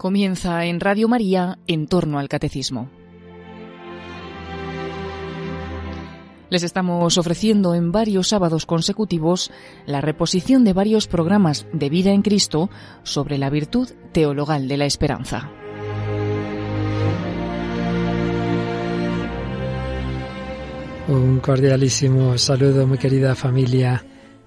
Comienza en Radio María en torno al catecismo. Les estamos ofreciendo en varios sábados consecutivos la reposición de varios programas de vida en Cristo sobre la virtud teologal de la esperanza. Un cordialísimo saludo, muy querida familia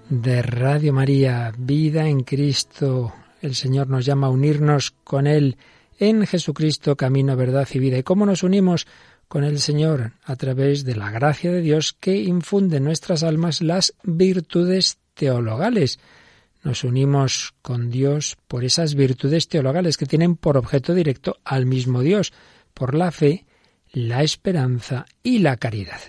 de Radio María, Vida en Cristo, el Señor nos llama a unirnos con Él en Jesucristo, camino, verdad y vida. ¿Y cómo nos unimos con el Señor? A través de la gracia de Dios que infunde en nuestras almas las virtudes teologales. Nos unimos con Dios por esas virtudes teologales que tienen por objeto directo al mismo Dios, por la fe, la esperanza y la caridad.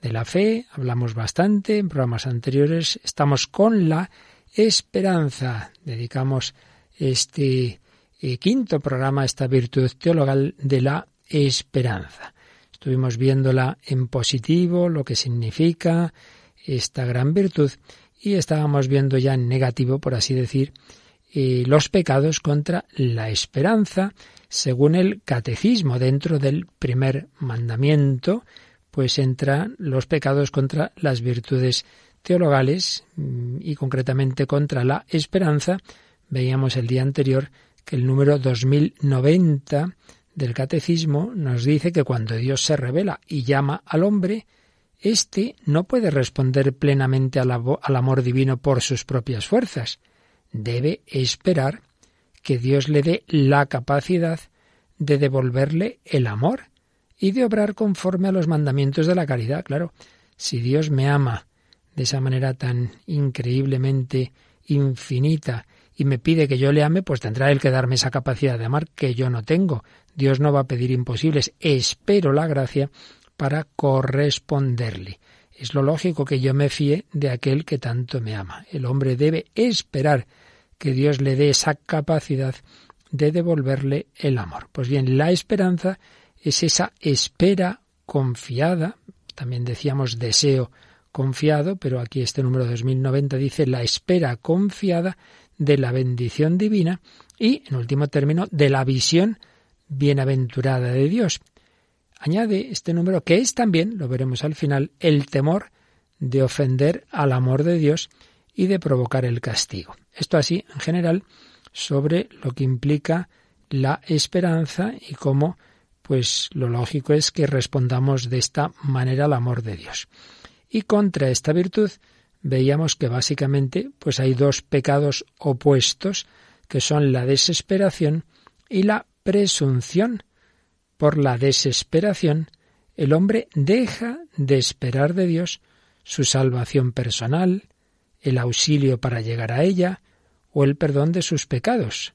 De la fe hablamos bastante en programas anteriores, estamos con la esperanza. Dedicamos este eh, quinto programa, esta virtud teologal de la esperanza. Estuvimos viéndola en positivo, lo que significa esta gran virtud, y estábamos viendo ya en negativo, por así decir, eh, los pecados contra la esperanza, según el catecismo. Dentro del primer mandamiento, pues entran los pecados contra las virtudes teologales mm, y concretamente contra la esperanza, Veíamos el día anterior que el número 2090 del Catecismo nos dice que cuando Dios se revela y llama al hombre, éste no puede responder plenamente al, al amor divino por sus propias fuerzas. Debe esperar que Dios le dé la capacidad de devolverle el amor y de obrar conforme a los mandamientos de la caridad. Claro, si Dios me ama de esa manera tan increíblemente infinita y me pide que yo le ame, pues tendrá él que darme esa capacidad de amar que yo no tengo. Dios no va a pedir imposibles. Espero la gracia para corresponderle. Es lo lógico que yo me fíe de aquel que tanto me ama. El hombre debe esperar que Dios le dé esa capacidad de devolverle el amor. Pues bien, la esperanza es esa espera confiada, también decíamos deseo confiado, pero aquí este número 2090 dice la espera confiada de la bendición divina y, en último término, de la visión bienaventurada de Dios. Añade este número que es también, lo veremos al final, el temor de ofender al amor de Dios y de provocar el castigo. Esto así, en general, sobre lo que implica la esperanza y cómo, pues lo lógico es que respondamos de esta manera al amor de Dios. Y contra esta virtud, veíamos que básicamente pues hay dos pecados opuestos que son la desesperación y la presunción. Por la desesperación, el hombre deja de esperar de Dios su salvación personal, el auxilio para llegar a ella o el perdón de sus pecados.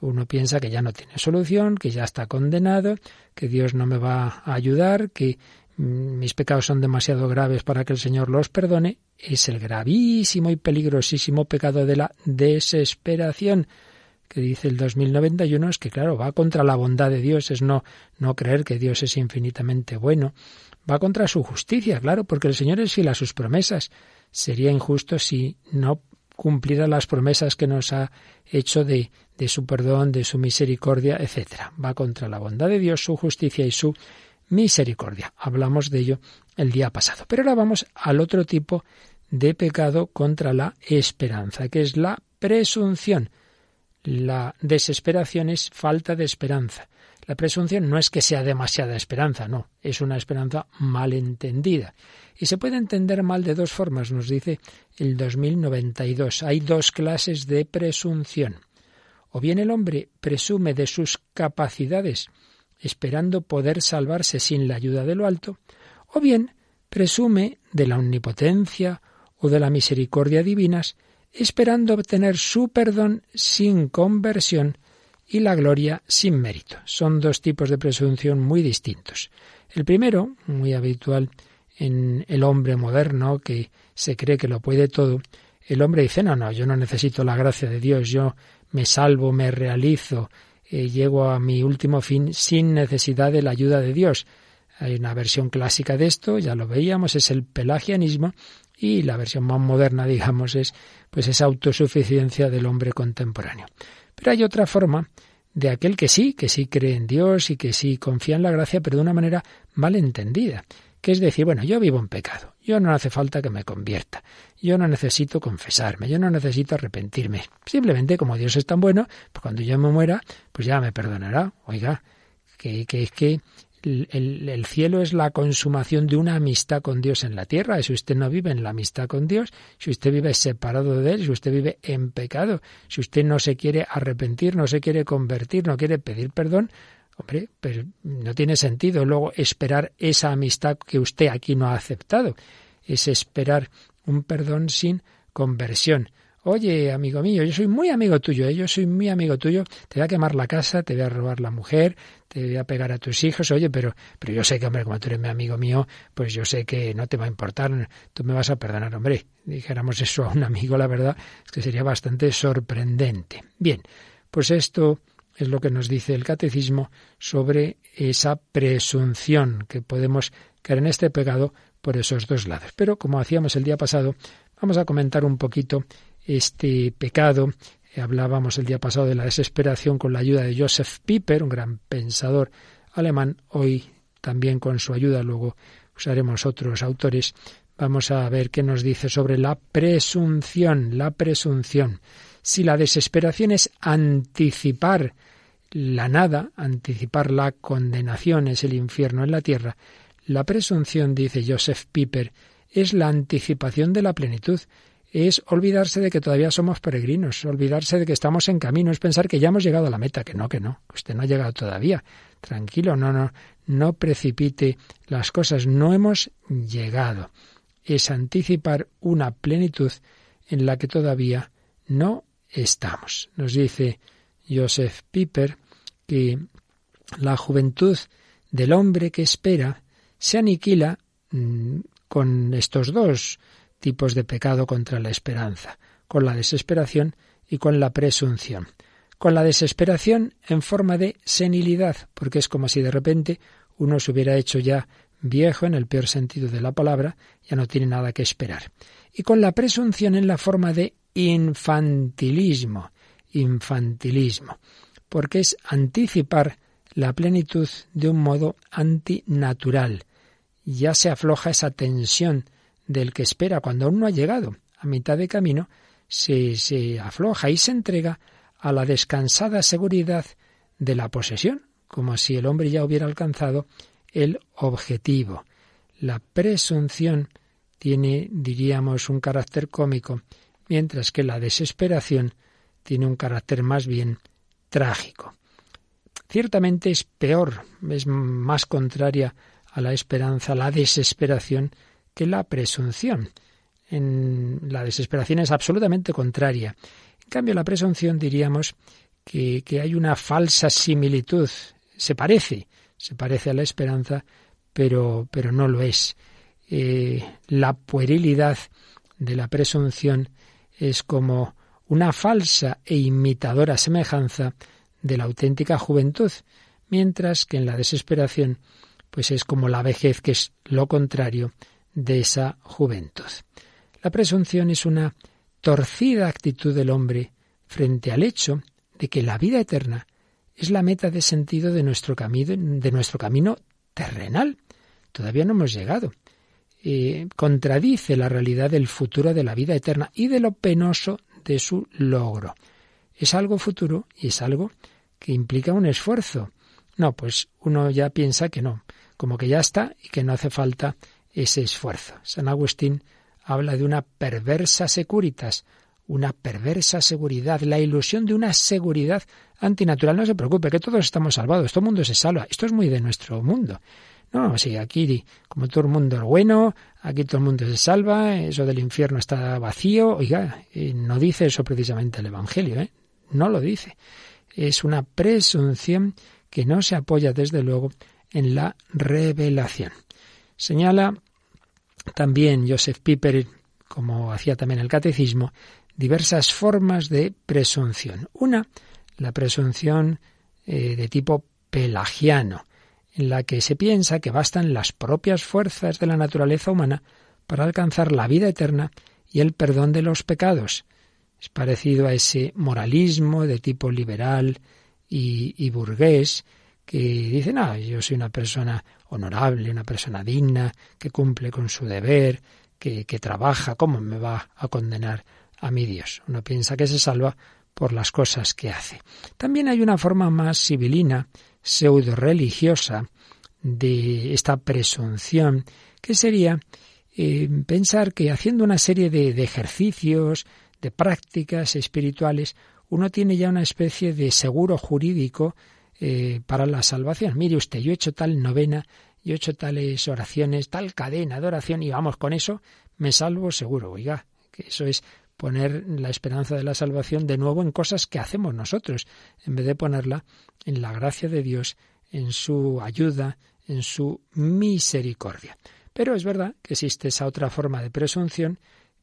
Uno piensa que ya no tiene solución, que ya está condenado, que Dios no me va a ayudar, que mis pecados son demasiado graves para que el Señor los perdone, es el gravísimo y peligrosísimo pecado de la desesperación que dice el 2091 es que claro, va contra la bondad de Dios, es no no creer que Dios es infinitamente bueno, va contra su justicia, claro, porque el Señor es fiel a sus promesas. Sería injusto si no cumpliera las promesas que nos ha hecho de, de su perdón, de su misericordia, etcétera. Va contra la bondad de Dios, su justicia y su misericordia. Hablamos de ello el día pasado. Pero ahora vamos al otro tipo de pecado contra la esperanza, que es la presunción. La desesperación es falta de esperanza. La presunción no es que sea demasiada esperanza, no, es una esperanza mal entendida. Y se puede entender mal de dos formas, nos dice el 2092. Hay dos clases de presunción. O bien el hombre presume de sus capacidades, esperando poder salvarse sin la ayuda de lo alto, o bien presume de la omnipotencia o de la misericordia divinas, esperando obtener su perdón sin conversión y la gloria sin mérito. Son dos tipos de presunción muy distintos. El primero, muy habitual en el hombre moderno que se cree que lo puede todo, el hombre dice, no, no, yo no necesito la gracia de Dios, yo me salvo, me realizo, eh, llego a mi último fin sin necesidad de la ayuda de Dios. Hay una versión clásica de esto, ya lo veíamos, es el pelagianismo y la versión más moderna, digamos, es pues esa autosuficiencia del hombre contemporáneo. Pero hay otra forma de aquel que sí, que sí cree en Dios y que sí confía en la gracia, pero de una manera mal entendida que es decir, bueno, yo vivo en pecado, yo no hace falta que me convierta, yo no necesito confesarme, yo no necesito arrepentirme. Simplemente como Dios es tan bueno, pues cuando yo me muera, pues ya me perdonará. Oiga, que, es que el, cielo es la consumación de una amistad con Dios en la tierra. Si usted no vive en la amistad con Dios, si usted vive separado de Él, si usted vive en pecado, si usted no se quiere arrepentir, no se quiere convertir, no quiere pedir perdón, Hombre, pero no tiene sentido luego esperar esa amistad que usted aquí no ha aceptado. Es esperar un perdón sin conversión. Oye, amigo mío, yo soy muy amigo tuyo, ¿eh? yo soy muy amigo tuyo, te voy a quemar la casa, te voy a robar la mujer, te voy a pegar a tus hijos, oye, pero, pero yo sé que, hombre, como tú eres mi amigo mío, pues yo sé que no te va a importar, tú me vas a perdonar, hombre. Dijéramos eso a un amigo, la verdad, es que sería bastante sorprendente. Bien, pues esto es lo que nos dice el catecismo sobre esa presunción que podemos caer en este pecado por esos dos lados. Pero como hacíamos el día pasado, vamos a comentar un poquito este pecado. Hablábamos el día pasado de la desesperación con la ayuda de Joseph Piper, un gran pensador alemán. Hoy también con su ayuda, luego usaremos otros autores. Vamos a ver qué nos dice sobre la presunción, la presunción. Si la desesperación es anticipar la nada, anticipar la condenación, es el infierno en la tierra, la presunción, dice Joseph Piper, es la anticipación de la plenitud, es olvidarse de que todavía somos peregrinos, olvidarse de que estamos en camino, es pensar que ya hemos llegado a la meta, que no, que no, que usted no ha llegado todavía. Tranquilo, no, no, no precipite las cosas, no hemos llegado. Es anticipar una plenitud en la que todavía no estamos. Nos dice Joseph Piper que la juventud del hombre que espera se aniquila mm, con estos dos tipos de pecado contra la esperanza, con la desesperación y con la presunción. Con la desesperación en forma de senilidad, porque es como si de repente uno se hubiera hecho ya viejo en el peor sentido de la palabra, ya no tiene nada que esperar. Y con la presunción en la forma de infantilismo, infantilismo, porque es anticipar la plenitud de un modo antinatural. Ya se afloja esa tensión del que espera cuando aún no ha llegado. A mitad de camino se, se afloja y se entrega a la descansada seguridad de la posesión, como si el hombre ya hubiera alcanzado el objetivo. La presunción tiene, diríamos, un carácter cómico mientras que la desesperación tiene un carácter más bien trágico. Ciertamente es peor, es más contraria a la esperanza, la desesperación, que la presunción. En la desesperación es absolutamente contraria. En cambio, la presunción diríamos que, hay una falsa similitud. Se parece, se parece a la esperanza, pero, pero no lo es. Eh, la puerilidad de la presunción es como una falsa e imitadora semejanza de la auténtica juventud, mientras que en la desesperación pues es como la vejez que es lo contrario de esa juventud. La presunción es una torcida actitud del hombre frente al hecho de que la vida eterna es la meta de sentido de nuestro camino, de nuestro camino terrenal. Todavía no hemos llegado. Contradice la realidad del futuro de la vida eterna y de lo penoso de su logro. Es algo futuro y es algo que implica un esfuerzo. No, pues uno ya piensa que no, como que ya está y que no hace falta ese esfuerzo. San Agustín habla de una perversa securitas, una perversa seguridad, la ilusión de una seguridad antinatural. No se preocupe, que todos estamos salvados, todo el mundo se salva. Esto es muy de nuestro mundo. No, sí, aquí como todo el mundo es bueno, aquí todo el mundo se salva, eso del infierno está vacío. Oiga, eh, no dice eso precisamente el Evangelio, ¿eh? No lo dice. Es una presunción que no se apoya, desde luego, en la revelación. Señala también Joseph Piper, como hacía también el catecismo, diversas formas de presunción. Una, la presunción eh, de tipo pelagiano, en la que se piensa que bastan las propias fuerzas de la naturaleza humana para alcanzar la vida eterna y el perdón de los pecados. Es parecido a ese moralismo de tipo liberal y, burgués que dicen, ah, yo soy una persona honorable, una persona digna, que cumple con su deber, que, que trabaja, ¿cómo me va a condenar a mi Dios? Uno piensa que se salva por las cosas que hace. También hay una forma más sibilina, pseudo religiosa, de esta presunción, que sería eh, pensar que haciendo una serie de, ejercicios, de prácticas espirituales, uno tiene ya una especie de seguro jurídico eh, para la salvación. Mire usted, yo he hecho tal novena, yo he hecho tales oraciones, tal cadena de oración y vamos, con eso me salvo seguro. Oiga, que eso es poner la esperanza de la salvación de nuevo en cosas que hacemos nosotros, en vez de ponerla en la gracia de Dios, en su ayuda, en su misericordia. Pero es verdad que existe esa otra forma de presunción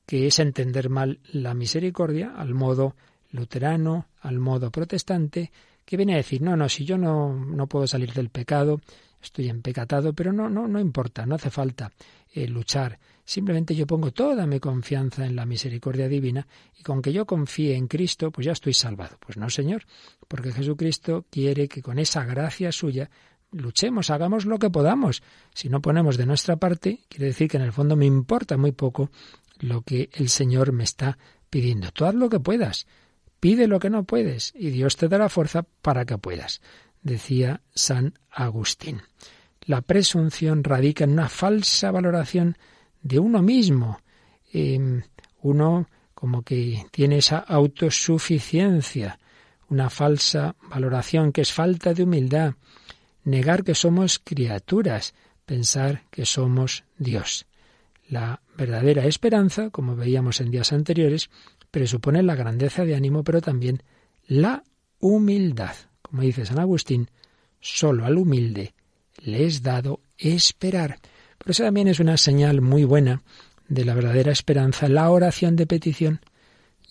que es entender mal la misericordia al modo luterano, al modo protestante, que viene a decir, no, no, si yo no, no puedo salir del pecado, estoy empecatado, pero no, no, no importa, no hace falta eh, luchar. Simplemente yo pongo toda mi confianza en la misericordia divina y con que yo confíe en Cristo, pues ya estoy salvado. Pues no, Señor, porque Jesucristo quiere que con esa gracia suya luchemos, hagamos lo que podamos. Si no ponemos de nuestra parte, quiere decir que en el fondo me importa muy poco lo que el Señor me está pidiendo. Tú haz lo que puedas, pide lo que no puedes y Dios te dará fuerza para que puedas decía San Agustín. La presunción radica en una falsa valoración de uno mismo. Em, uno como que tiene esa autosuficiencia, una falsa valoración que es falta de humildad, negar que somos criaturas, pensar que somos Dios. La verdadera esperanza, como veíamos en días anteriores, presupone la grandeza de ánimo, pero también la humildad. Como dice San Agustín, solo al humilde le es dado esperar. Por eso también es una señal muy buena de la verdadera esperanza, la oración de petición.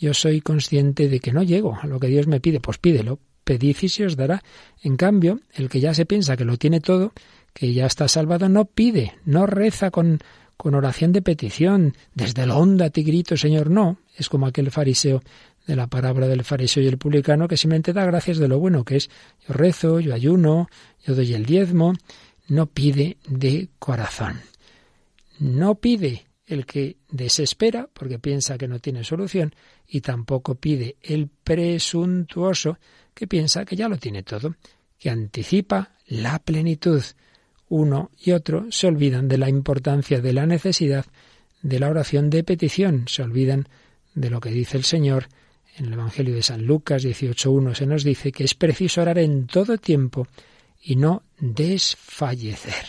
Yo soy consciente de que no llego a lo que Dios me pide, pues pídelo, pedid y se os dará. En cambio, el que ya se piensa que lo tiene todo, que ya está salvado, no pide, no reza con, con oración de petición, desde el onda te grito, Señor, no. Es como aquel fariseo de la parábola del fariseo y el publicano, que simplemente da gracias de lo bueno que es. Yo rezo, yo ayuno, yo doy el diezmo, no pide de corazón. No pide el que desespera porque piensa que no tiene solución y tampoco pide el presuntuoso que piensa que ya lo tiene todo, que anticipa la plenitud. Uno y otro se olvidan de la importancia de la necesidad de la oración de petición, se olvidan de lo que dice el Señor en el Evangelio de San Lucas 18.1 se nos dice que es preciso orar en todo tiempo y no desfallecer.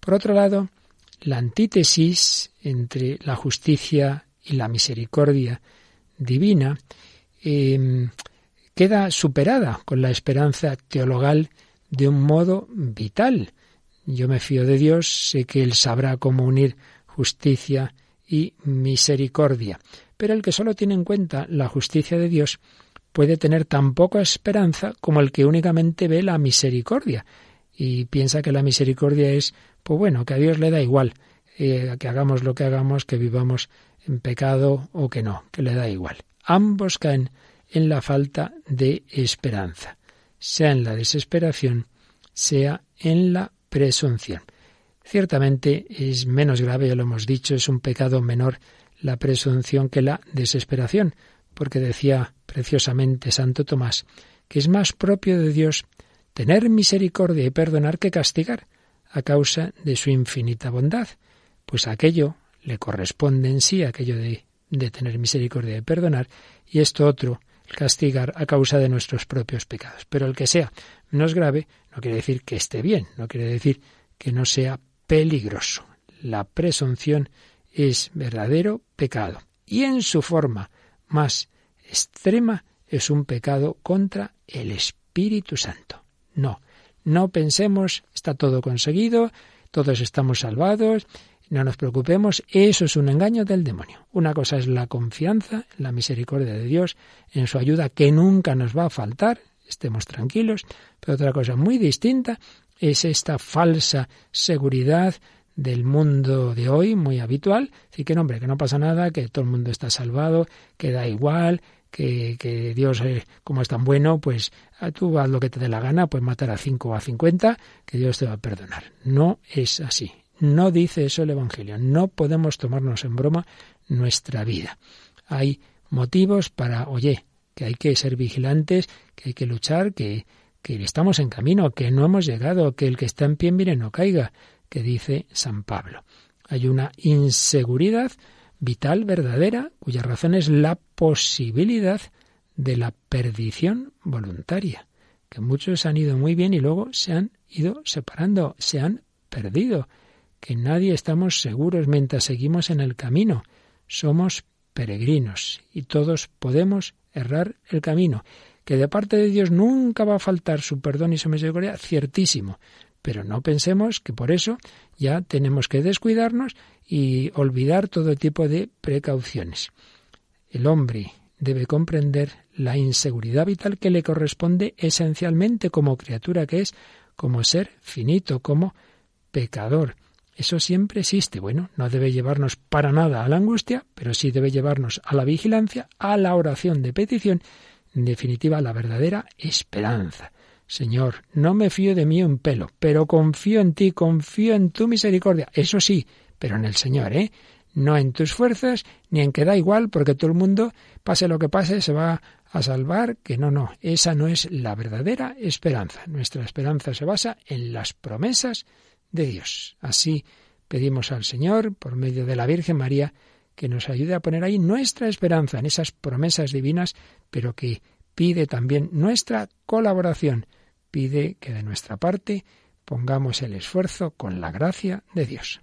Por otro lado, la antítesis entre la justicia y la misericordia divina em, queda superada con la esperanza teologal de un modo vital. Yo me fío de Dios, sé que Él sabrá cómo unir justicia y misericordia. Pero el que solo tiene en cuenta la justicia de Dios puede tener tan poca esperanza como el que únicamente ve la misericordia y piensa que la misericordia es, pues bueno, que a Dios le da igual, eh, que hagamos lo que hagamos, que vivamos en pecado o que no, que le da igual. Ambos caen en la falta de esperanza, sea en la desesperación, sea en la presunción. Ciertamente es menos grave, ya lo hemos dicho, es un pecado menor la presunción que la desesperación, porque decía preciosamente Santo Tomás que es más propio de Dios tener misericordia y perdonar que castigar, a causa de su infinita bondad, pues aquello le corresponde en sí, aquello de, de tener misericordia y perdonar, y esto otro, castigar a causa de nuestros propios pecados. Pero el que sea menos grave no quiere decir que esté bien, no quiere decir que no sea peligroso. La presunción es verdadero pecado y en su forma más extrema es un pecado contra el Espíritu Santo. No, no pensemos, está todo conseguido, todos estamos salvados, no nos preocupemos, eso es un engaño del demonio. Una cosa es la confianza en la misericordia de Dios, en su ayuda que nunca nos va a faltar, estemos tranquilos, pero otra cosa muy distinta es esta falsa seguridad del mundo de hoy, muy habitual. Así que, no, hombre, que no pasa nada, que todo el mundo está salvado, que da igual, que, Dios, eh, como es tan bueno, pues tú haz lo que te dé la gana, pues matar a cinco o a cincuenta, que Dios te va a perdonar. No es así. No dice eso el Evangelio. No podemos tomarnos en broma nuestra vida. Hay motivos para, oye, que hay que ser vigilantes, que hay que luchar, que, que estamos en camino, que no hemos llegado, que el que está en pie mire no caiga, que dice San Pablo. Hay una inseguridad vital verdadera cuya razón es la posibilidad de la perdición voluntaria, que muchos han ido muy bien y luego se han ido separando, se han perdido, que nadie estamos seguros mientras seguimos en el camino, somos peregrinos y todos podemos errar el camino, que de parte de Dios nunca va a faltar su perdón y su misericordia, ciertísimo, pero no pensemos que por eso ya tenemos que descuidarnos y olvidar todo tipo de precauciones. El hombre debe comprender la inseguridad vital que le corresponde esencialmente como criatura que es, como ser finito, como pecador. Eso siempre existe. Bueno, no debe llevarnos para nada a la angustia, pero sí debe llevarnos a la vigilancia, a la oración de petición, en definitiva, a la verdadera esperanza. Señor, no me fío de mí un pelo, pero confío en ti, confío en tu misericordia. Eso sí, pero en el Señor, ¿eh? No en tus fuerzas, ni en que da igual, porque todo el mundo, pase lo que pase, se va a salvar, que no, no, esa no es la verdadera esperanza. Nuestra esperanza se basa en las promesas de Dios. Así pedimos al Señor, por medio de la Virgen María, que nos ayude a poner ahí nuestra esperanza en esas promesas divinas, pero que pide también nuestra colaboración, pide que de nuestra parte pongamos el esfuerzo con la gracia de Dios.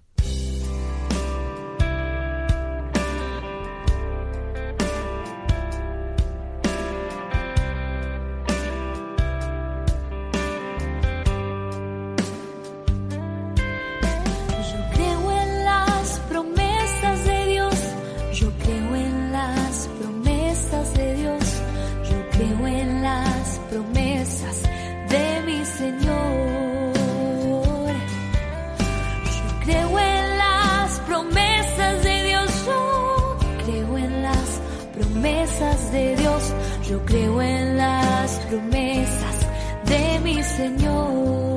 Creo en la misericordia de Dios, yo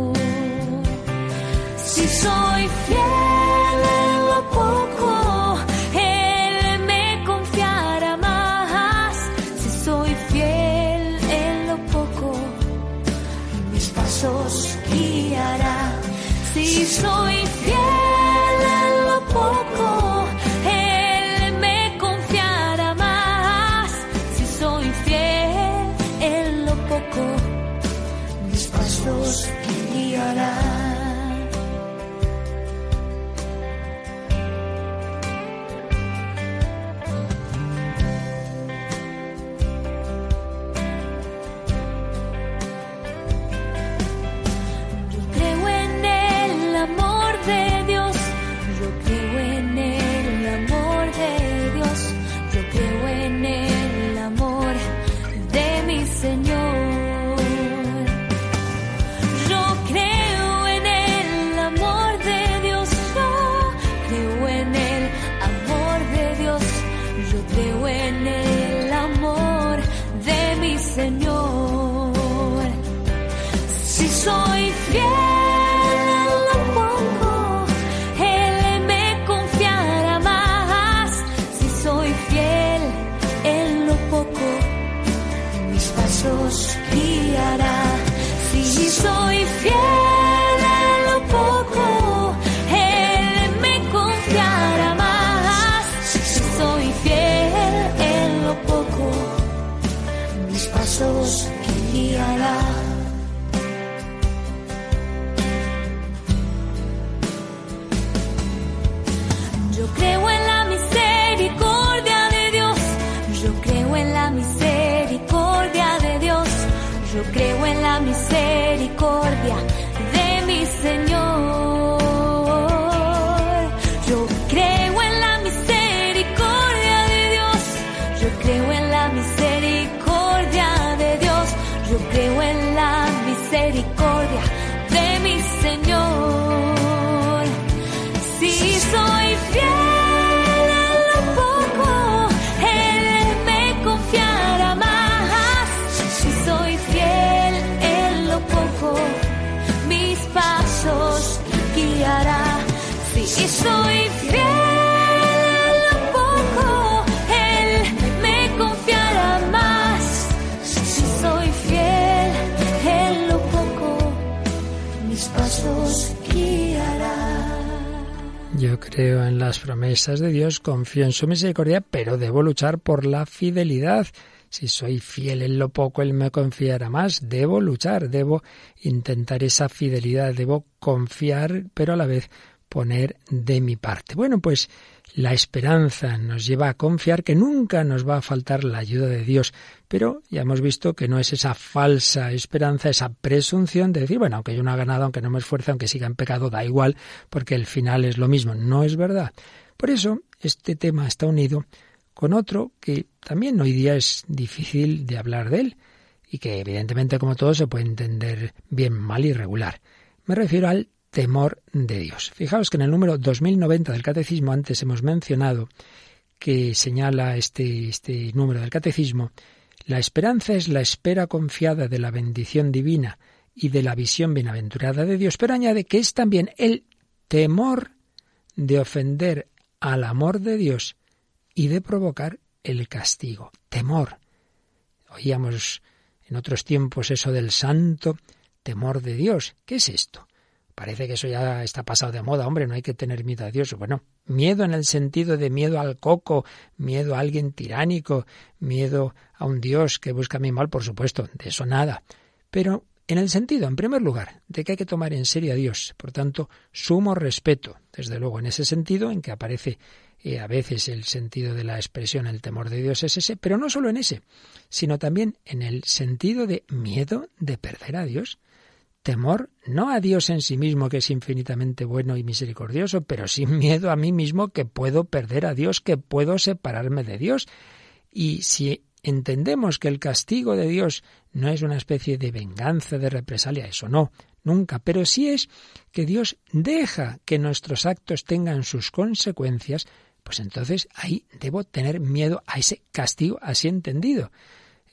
creo en creo en las promesas de Dios, confío en su misericordia, pero debo luchar por la fidelidad. Si soy fiel en lo poco, Él me confiará más. Debo luchar, debo intentar esa fidelidad, debo confiar, pero a la vez poner de mi parte. Bueno, pues la esperanza nos lleva a confiar que nunca nos va a faltar la ayuda de Dios, pero ya hemos visto que no es esa falsa esperanza, esa presunción de decir, bueno, aunque yo no ha ganado, aunque no me esfuerce, aunque siga en pecado, da igual, porque el final es lo mismo. No es verdad. Por eso, este tema está unido con otro que también hoy día es difícil de hablar de él y que evidentemente como todo se puede entender bien mal y regular. Me refiero al temor de Dios. Fijaos que en el número 2090 del Catecismo antes hemos mencionado que señala este, este número del Catecismo, la esperanza es la espera confiada de la bendición divina y de la visión bienaventurada de Dios, pero añade que es también el temor de ofender al amor de Dios y de provocar el castigo. Temor. Oíamos en otros tiempos eso del santo temor de Dios. ¿Qué es esto? Parece que eso ya está pasado de moda, hombre, no hay que tener miedo a Dios. Bueno, miedo en el sentido de miedo al coco, miedo a alguien tiránico, miedo a un Dios que busca mi mal, por supuesto, de eso nada. Pero en el sentido, en primer lugar, de que hay que tomar en serio a Dios. Por tanto, sumo respeto, desde luego, en ese sentido en que aparece eh, a veces el sentido de la expresión el temor de Dios es ese, pero no solo en ese, sino también en el sentido de miedo de perder a Dios temor no a Dios en sí mismo, que es infinitamente bueno y misericordioso, pero sin miedo a mí mismo que puedo perder a Dios, que puedo separarme de Dios. Y si entendemos que el castigo de Dios no es una especie de venganza, de represalia, eso no, nunca, pero sí es que Dios deja que nuestros actos tengan sus consecuencias, pues entonces ahí debo tener miedo a ese castigo así entendido.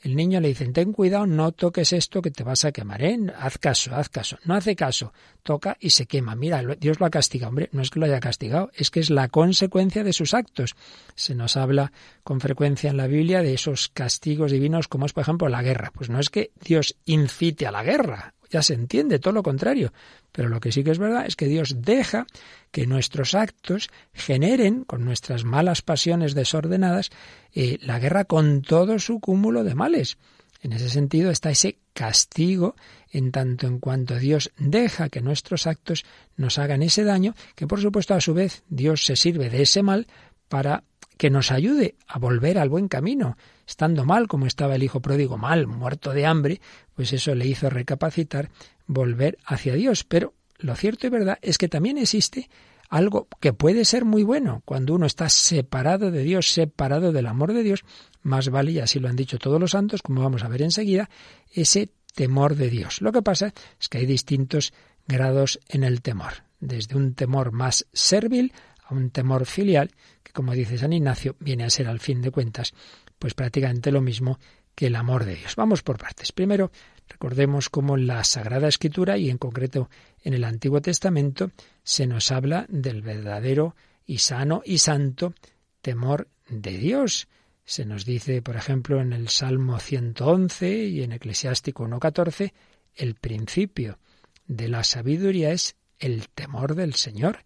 El niño le dice, ten cuidado, no toques esto que te vas a quemar, ¿eh? Haz caso, haz caso. No hace caso, toca y se quema. Mira, Dios lo ha castigado. Hombre, no es que lo haya castigado, es que es la consecuencia de sus actos. Se nos habla con frecuencia en la Biblia de esos castigos divinos, como es, por ejemplo, la guerra. Pues no es que Dios incite a la guerra, ya se entiende, todo lo contrario. Pero lo que sí que es verdad es que Dios deja que nuestros actos generen, con nuestras malas pasiones desordenadas, eh, la guerra con todo su cúmulo de males. En ese sentido está ese castigo en tanto en cuanto Dios deja que nuestros actos nos hagan ese daño, que por supuesto a su vez Dios se sirve de ese mal para que nos ayude a volver al buen camino. Estando mal, como estaba el hijo pródigo mal, muerto de hambre, pues eso le hizo recapacitar, volver hacia Dios. Pero lo cierto y verdad es que también existe algo que puede ser muy bueno cuando uno está separado de Dios, separado del amor de Dios, más vale, y así lo han dicho todos los santos, como vamos a ver enseguida, ese temor de Dios. Lo que pasa es que hay distintos grados en el temor, desde un temor más servil a un temor filial, que como dice San Ignacio, viene a ser al fin de cuentas, pues prácticamente lo mismo que el amor de Dios. Vamos por partes. Primero, recordemos cómo la Sagrada Escritura y en concreto en el Antiguo Testamento se nos habla del verdadero y sano y santo temor de Dios. Se nos dice, por ejemplo, en el Salmo 111 y en Eclesiástico 1.14, el principio de la sabiduría es el temor del Señor.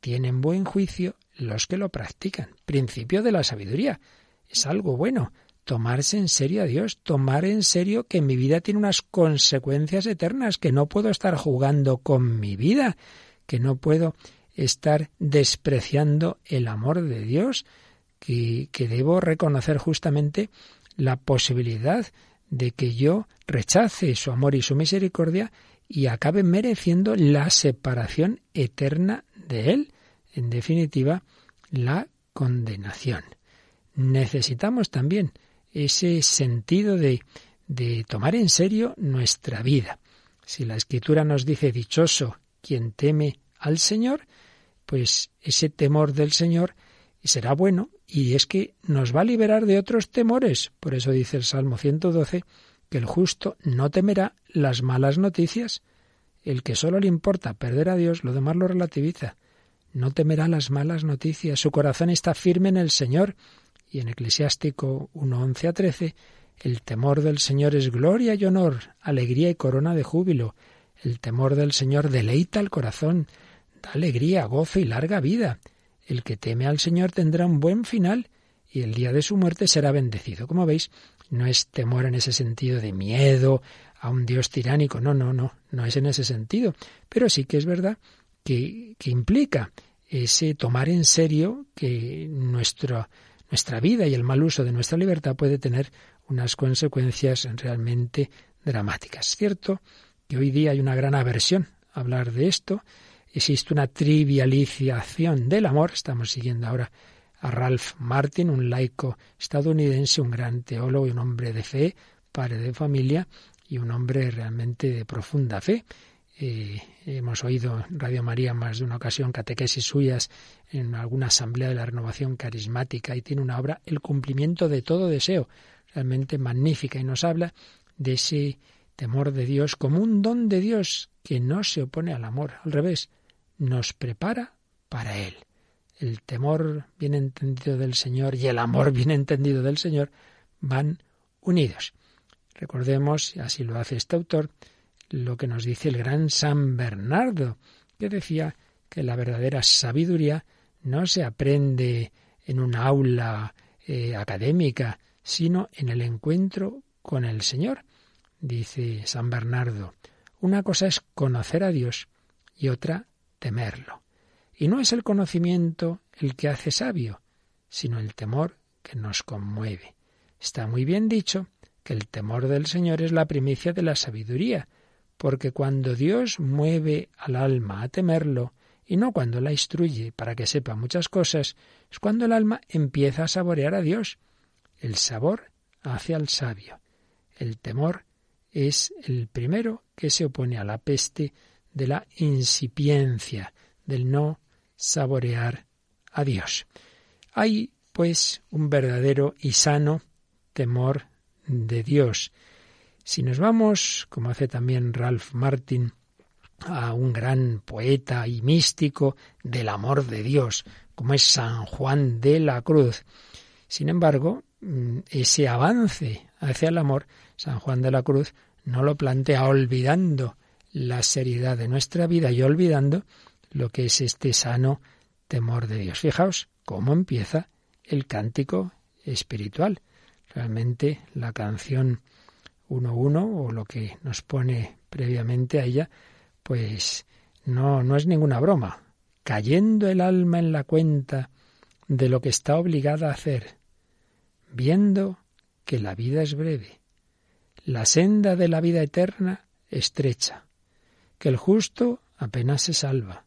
Tienen buen juicio los que lo practican. Principio de la sabiduría. Es algo bueno tomarse en serio a Dios, tomar en serio que mi vida tiene unas consecuencias eternas, que no puedo estar jugando con mi vida, que no puedo estar despreciando el amor de Dios, que, que debo reconocer justamente la posibilidad de que yo rechace su amor y su misericordia y acabe mereciendo la separación eterna de Él, en definitiva, la condenación. Necesitamos también ese sentido de, de tomar en serio nuestra vida. Si la escritura nos dice dichoso quien teme al Señor, pues ese temor del Señor será bueno y es que nos va a liberar de otros temores. Por eso dice el Salmo 112 que el justo no temerá las malas noticias. El que solo le importa perder a Dios, lo demás lo relativiza. No temerá las malas noticias, su corazón está firme en el Señor. Y en Eclesiástico 1.11 a 13, el temor del Señor es gloria y honor, alegría y corona de júbilo. El temor del Señor deleita el corazón, da alegría, gozo y larga vida. El que teme al Señor tendrá un buen final y el día de su muerte será bendecido. Como veis, no es temor en ese sentido de miedo a un Dios tiránico, no, no, no, no es en ese sentido, pero sí que es verdad que, implica ese tomar en serio que nuestra, nuestra vida y el mal uso de nuestra libertad puede tener unas consecuencias realmente dramáticas. cierto que hoy día hay una gran aversión a hablar de esto, existe una trivialización del amor, estamos siguiendo ahora a Ralph Martin, un laico estadounidense, un gran teólogo y un hombre de fe, padre de familia y un hombre realmente de profunda fe. Hemos oído en Radio María más de una ocasión catequesis suyas en alguna asamblea de la renovación carismática y tiene una obra El cumplimiento de todo deseo, realmente magnífica y nos habla de ese temor de Dios como un don de Dios que no se opone al amor, al revés, nos prepara para Él el temor bien entendido del Señor y el amor bien entendido del Señor van unidos. Recordemos, y así lo hace este autor, lo que nos dice el gran San Bernardo, que decía que la verdadera sabiduría no se aprende en una aula eh, académica, sino en el encuentro con el Señor. Dice San Bernardo, una cosa es conocer a Dios y otra temerlo. Y no es el conocimiento el que hace sabio, sino el temor que nos conmueve. Está muy bien dicho que el temor del Señor es la primicia de la sabiduría, porque cuando Dios mueve al alma a temerlo, y no cuando la instruye para que sepa muchas cosas, es cuando el alma empieza a saborear a Dios. El sabor hace al sabio. El temor es el primero que se opone a la peste de la incipiencia, del no saborear a Dios. Hay, pues, un verdadero y sano temor de Dios. Si nos vamos, como hace también Ralph Martin, a un gran poeta y místico del amor de Dios, como es San Juan de la Cruz. Sin embargo, mm, ese avance hacia el amor, San Juan de la Cruz no lo plantea olvidando la seriedad de nuestra vida y olvidando lo que es este sano temor de Dios. Fijaos cómo empieza el cántico espiritual. Realmente la canción 1.1 o lo que nos pone previamente a ella, pues no, no es ninguna broma. Cayendo el alma en la cuenta de lo que está obligada a hacer, viendo que la vida es breve, la senda de la vida eterna estrecha, que el justo apenas se salva,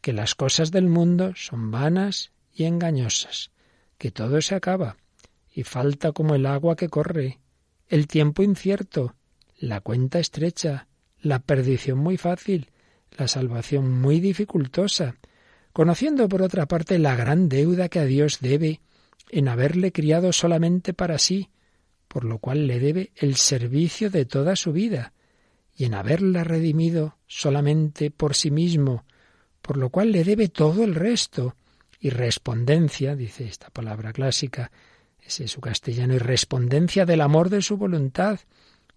que las cosas del mundo son vanas y engañosas, que todo se acaba, y falta como el agua que corre, el tiempo incierto, la cuenta estrecha, la perdición muy fácil, la salvación muy dificultosa, conociendo por otra parte la gran deuda que a Dios debe en haberle criado solamente para sí, por lo cual le debe el servicio de toda su vida, y en haberla redimido solamente por sí mismo, por lo cual le debe todo el resto. Y respondencia, dice esta palabra clásica, ese es su castellano, y respondencia del amor de su voluntad,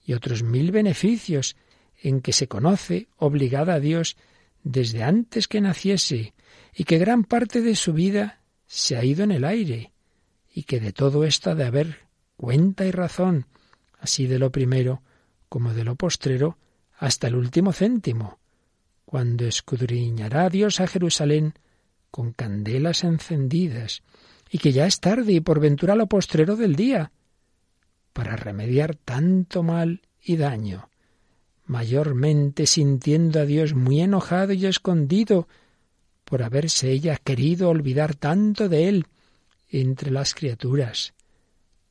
y otros mil beneficios en que se conoce obligada a Dios desde antes que naciese, y que gran parte de su vida se ha ido en el aire, y que de todo esto ha de haber cuenta y razón, así de lo primero como de lo postrero, hasta el último céntimo, cuando escudriñará Dios a Jerusalén con candelas encendidas, y que ya es tarde y por ventura lo postrero del día, para remediar tanto mal y daño, mayormente sintiendo a Dios muy enojado y escondido por haberse ella querido olvidar tanto de él entre las criaturas,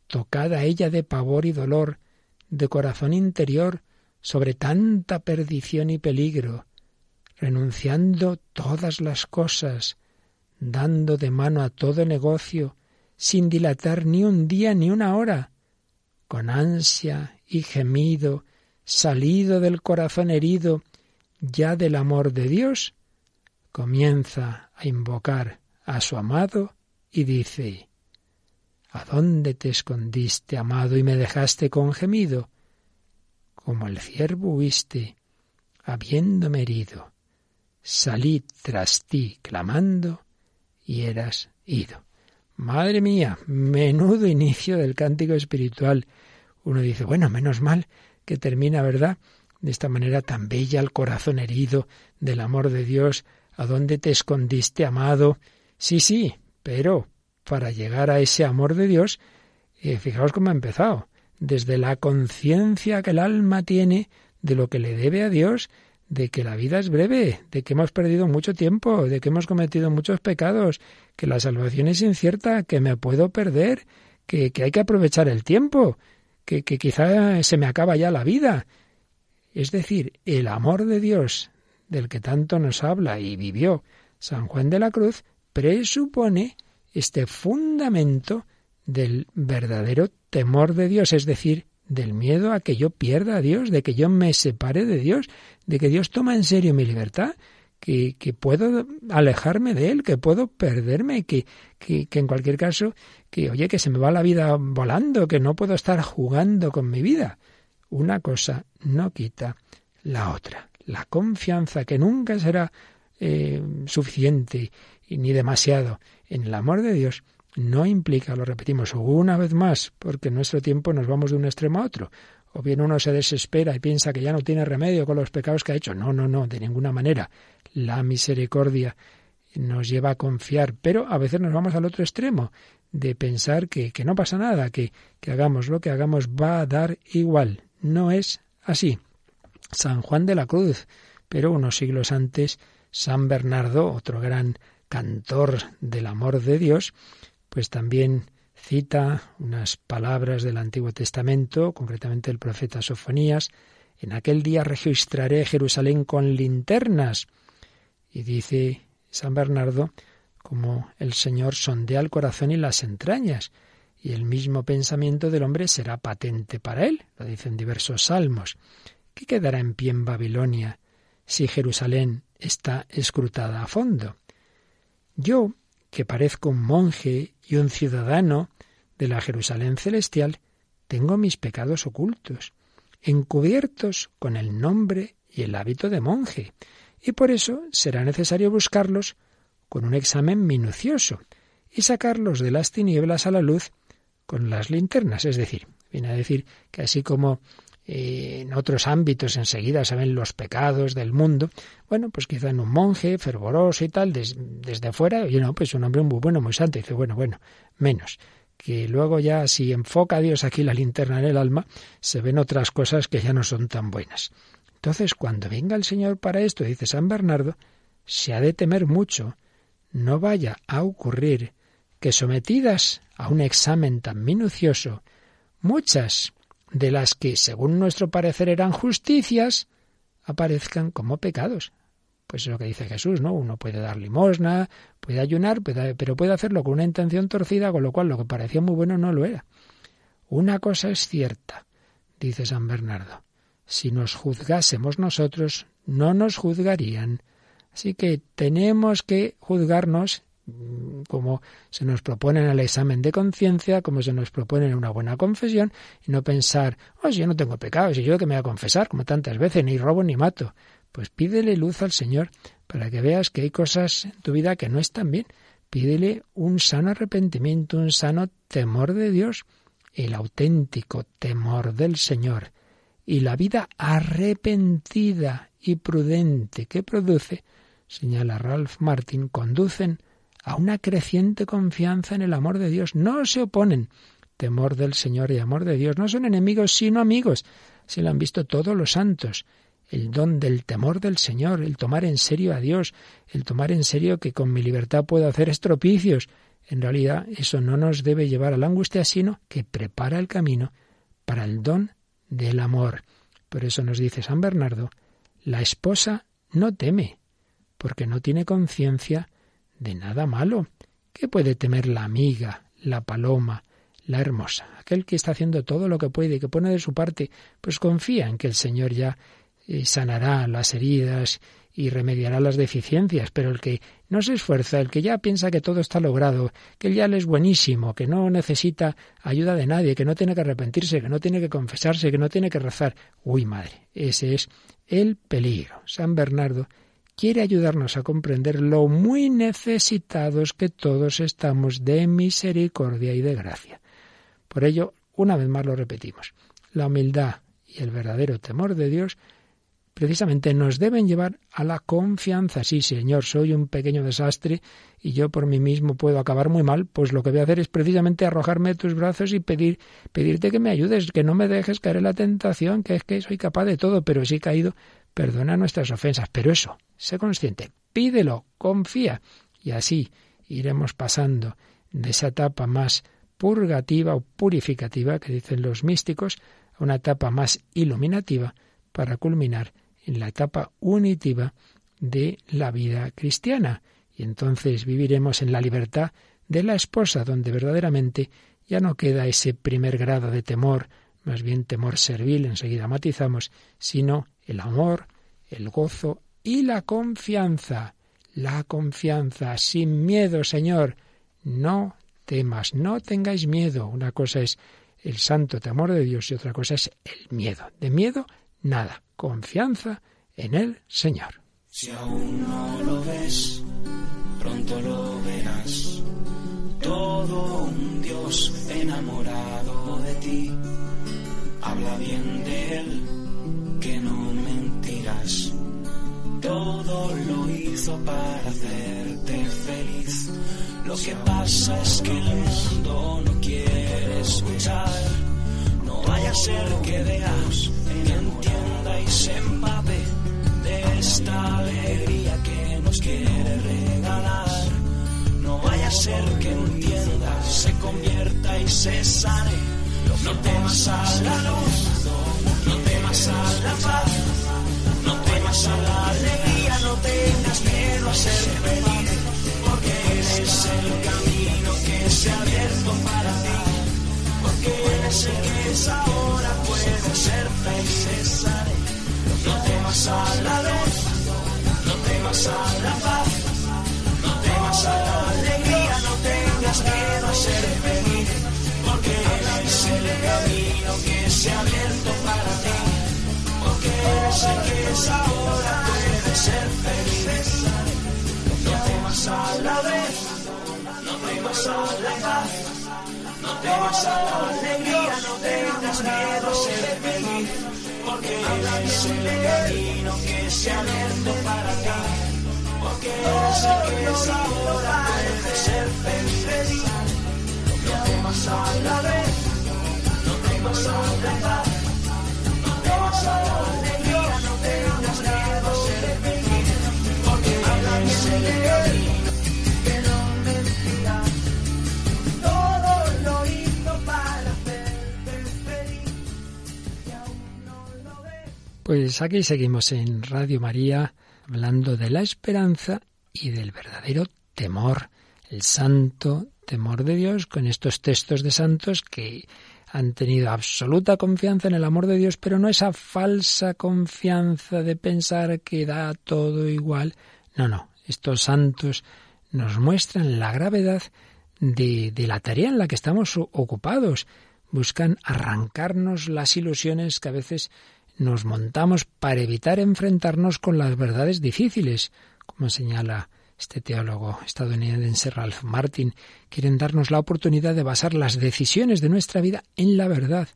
tocada ella de pavor y dolor, de corazón interior, sobre tanta perdición y peligro, renunciando todas las cosas, dando de mano a todo negocio, sin dilatar ni un día ni una hora, con ansia y gemido, salido del corazón herido ya del amor de Dios, comienza a invocar a su amado y dice, ¿A dónde te escondiste, amado, y me dejaste con gemido? Como el ciervo huiste, habiéndome herido. Salí tras ti clamando y eras ido. Madre mía, menudo inicio del cántico espiritual. Uno dice, bueno, menos mal que termina, ¿verdad? De esta manera tan bella el corazón herido del amor de Dios. ¿A dónde te escondiste, amado? Sí, sí, pero para llegar a ese amor de Dios, eh, fijaos cómo ha empezado. Desde la conciencia que el alma tiene de lo que le debe a Dios, de que la vida es breve, de que hemos perdido mucho tiempo, de que hemos cometido muchos pecados, que la salvación es incierta, que me puedo perder, que, hay que aprovechar el tiempo, que, que quizá se me acaba ya la vida. Es decir, el amor de Dios del que tanto nos habla y vivió San Juan de la Cruz presupone este fundamento del verdadero temor de Dios, es decir, del miedo a que yo pierda a Dios, de que yo me separe de Dios, de que Dios toma en serio mi libertad, que, que puedo alejarme de Él, que puedo perderme, que, que, que en cualquier caso, que oye, que se me va la vida volando, que no puedo estar jugando con mi vida. Una cosa no quita la otra. La confianza que nunca será eh, suficiente ni demasiado en el amor de Dios no implica, lo repetimos una vez más, porque en nuestro tiempo nos vamos de un extremo a otro. O bien uno se desespera y piensa que ya no tiene remedio con los pecados que ha hecho. No, no, no, de ninguna manera. La misericordia nos lleva a confiar, pero a veces nos vamos al otro extremo, de pensar que, que no pasa nada, que, que hagamos lo que hagamos va a dar igual. No es así. San Juan de la Cruz, pero unos siglos antes San Bernardo, otro gran cantor del amor de Dios, pues también cita unas palabras del Antiguo Testamento, concretamente el profeta Sofonías, en aquel día registraré Jerusalén con linternas. Y dice San Bernardo, como el Señor sondea el corazón y las entrañas, y el mismo pensamiento del hombre será patente para él, lo dicen diversos salmos. ¿Qué quedará en pie en Babilonia si Jerusalén está escrutada a fondo? Yo, que parezco un monje y un ciudadano de la Jerusalén celestial, tengo mis pecados ocultos, encubiertos con el nombre y el hábito de monje, y por eso será necesario buscarlos con un examen minucioso y sacarlos de las tinieblas a la luz con las linternas. Es decir, viene a decir que así como eh, en otros ámbitos enseguida se ven los pecados del mundo, bueno, pues quizá en un monje fervoroso y tal, desde fuera, y no, pues un hombre muy bueno, muy santo, y dice, bueno, bueno, menos. Que luego ya si enfoca a Dios aquí la linterna en el alma, se ven otras cosas que ya no son tan buenas. Entonces, cuando venga el Señor para esto, dice San Bernardo, se ha de temer mucho, no vaya a ocurrir que sometidas a un examen tan minucioso, muchas de las que, según nuestro parecer, eran justicias, aparezcan como pecados. Pues es lo que dice Jesús, ¿no? Uno puede dar limosna, puede ayunar, pero puede hacerlo con una intención torcida, con lo cual lo que parecía muy bueno no lo era. Una cosa es cierta, dice San Bernardo. Si nos juzgásemos nosotros, no nos juzgarían. Así que tenemos que juzgarnos como se nos propone en el examen de conciencia, como se nos propone en una buena confesión, y no pensar, oh, si yo no tengo pecado, si yo que me voy a confesar, como tantas veces, ni robo ni mato. Pues pídele luz al Señor para que veas que hay cosas en tu vida que no están bien. Pídele un sano arrepentimiento, un sano temor de Dios, el auténtico temor del Señor y la vida arrepentida y prudente que produce, señala Ralph Martin, conducen a una creciente confianza en el amor de Dios. No se oponen. Temor del Señor y amor de Dios no son enemigos, sino amigos. Se lo han visto todos los santos. El don del temor del Señor, el tomar en serio a Dios, el tomar en serio que con mi libertad puedo hacer estropicios. En realidad, eso no nos debe llevar a la angustia, sino que prepara el camino para el don del amor. Por eso nos dice San Bernardo, la esposa no teme, porque no tiene conciencia de nada malo. ¿Qué puede temer la amiga, la paloma, la hermosa? Aquel que está haciendo todo lo que puede y que pone de su parte, pues confía en que el Señor ya eh, sanará las heridas y remediará las deficiencias, pero el que no se esfuerza, el que ya piensa que todo está logrado, que él ya es buenísimo, que no necesita ayuda de nadie, que no tiene que arrepentirse, que no tiene que confesarse, que no tiene que rezar. Uy, madre, ese es el peligro. San Bernardo quiere ayudarnos a comprender lo muy necesitados que todos estamos de misericordia y de gracia. Por ello, una vez más lo repetimos, la humildad y el verdadero temor de Dios precisamente nos deben llevar a la confianza. Sí, Señor, soy un pequeño desastre y yo por mí mismo puedo acabar muy mal, pues lo que voy a hacer es precisamente arrojarme a tus brazos y pedir, pedirte que me ayudes, que no me dejes caer en la tentación, que es que soy capaz de todo, pero si he caído, perdona nuestras ofensas. Pero eso, sé consciente, pídelo, confía, y así iremos pasando de esa etapa más purgativa o purificativa que dicen los místicos a una etapa más iluminativa para culminar en la etapa unitiva de la vida cristiana. Y entonces viviremos en la libertad de la esposa, donde verdaderamente ya no queda ese primer grado de temor, más bien temor servil, enseguida matizamos, sino el amor, el gozo y la confianza. La confianza, sin miedo, Señor. No temas, no tengáis miedo. Una cosa es el santo temor de Dios y otra cosa es el miedo. De miedo, nada. Confianza en el Señor. Si aún no lo ves, pronto lo verás. Todo un Dios enamorado de ti. Habla bien de Él, que no mentirás. Todo lo hizo para hacerte feliz. Lo que pasa es que el mundo no quiere escuchar. No vaya a ser que veas, que entienda y se empape de esta alegría que nos quiere regalar. No vaya a ser que entienda, se convierta y se sane. No temas a la luz, no temas a la paz, temas a la alegría, no tengas miedo a ser feliz, porque eres el camino que se ha abierto para ti, porque eres el que es ahora, puede ser feliz, no temas a la luz, no temas a la paz, no temas a la alegría, no tengas miedo a ser feliz, porque eres el camino que se ha abierto para ti, eres el que es ahora, puede ser feliz. No temas a la vez, no temas a la paz, no temas a la alegría, no tengas miedo a ser feliz porque eres el camino que se abierto para ti, porque eres que es ahora puede ser feliz. No temas a la vez, no temas a la paz, Pues aquí seguimos en Radio María hablando de la esperanza y del verdadero temor, el santo temor de Dios con estos textos de santos que han tenido absoluta confianza en el amor de Dios, pero no esa falsa confianza de pensar que da todo igual. No, no, estos santos nos muestran la gravedad de, de la tarea en la que estamos ocupados. Buscan arrancarnos las ilusiones que a veces nos montamos para evitar enfrentarnos con las verdades difíciles, como señala este teólogo estadounidense Ralph Martin. Quieren darnos la oportunidad de basar las decisiones de nuestra vida en la verdad,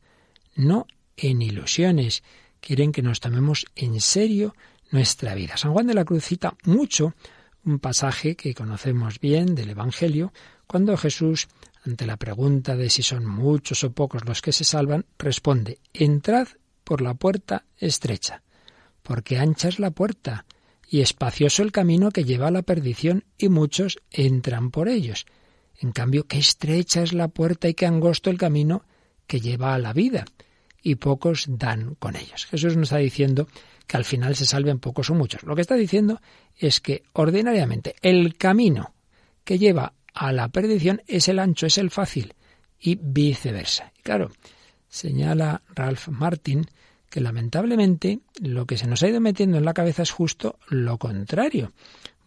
no en ilusiones. Quieren que nos tomemos en serio nuestra vida. San Juan de la Cruz cita mucho un pasaje que conocemos bien del Evangelio, cuando Jesús, ante la pregunta de si son muchos o pocos los que se salvan, responde, entrad por la puerta estrecha, porque ancha es la puerta y espacioso el camino que lleva a la perdición, y muchos entran por ellos. En cambio, qué estrecha es la puerta y qué angosto el camino que lleva a la vida, y pocos dan con ellos. Jesús nos está diciendo que al final se salven pocos o muchos. Lo que está diciendo es que ordinariamente el camino que lleva a la perdición es el ancho, es el fácil, y viceversa. Y claro, señala Ralph Martin que lamentablemente lo que se nos ha ido metiendo en la cabeza es justo lo contrario.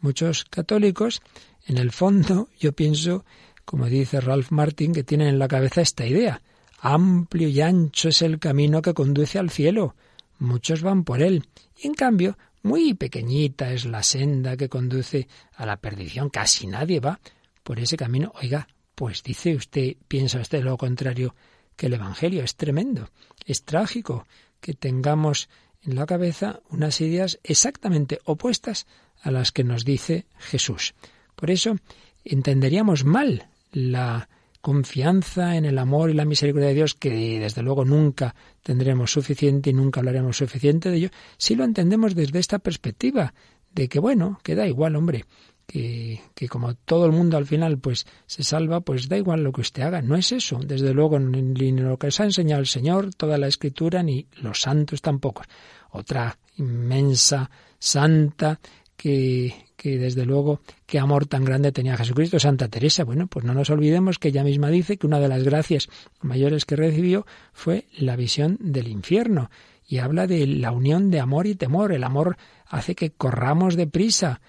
Muchos católicos, en el fondo, yo pienso, como dice Ralph Martin, que tienen en la cabeza esta idea. Amplio y ancho es el camino que conduce al cielo. Muchos van por él. Y en cambio, muy pequeñita es la senda que conduce a la perdición. Casi nadie va por ese camino. Oiga, pues dice usted, piensa usted lo contrario que el Evangelio. Es tremendo, es trágico que tengamos en la cabeza unas ideas exactamente opuestas a las que nos dice Jesús. Por eso entenderíamos mal la confianza en el amor y la misericordia de Dios, que desde luego nunca tendremos suficiente y nunca hablaremos suficiente de ello, si lo entendemos desde esta perspectiva, de que bueno, que da igual, hombre, que, que, como todo el mundo al final pues se salva, pues da igual lo que usted haga. No es eso, desde luego, ni lo que os ha enseñado el Señor, toda la Escritura, ni los santos tampoco. Otra inmensa santa que, que desde luego qué amor tan grande tenía Jesucristo, Santa Teresa. Bueno, pues no nos olvidemos que ella misma dice que una de las gracias mayores que recibió fue la visión del infierno y habla de la unión de amor y temor. El amor hace que corramos deprisa,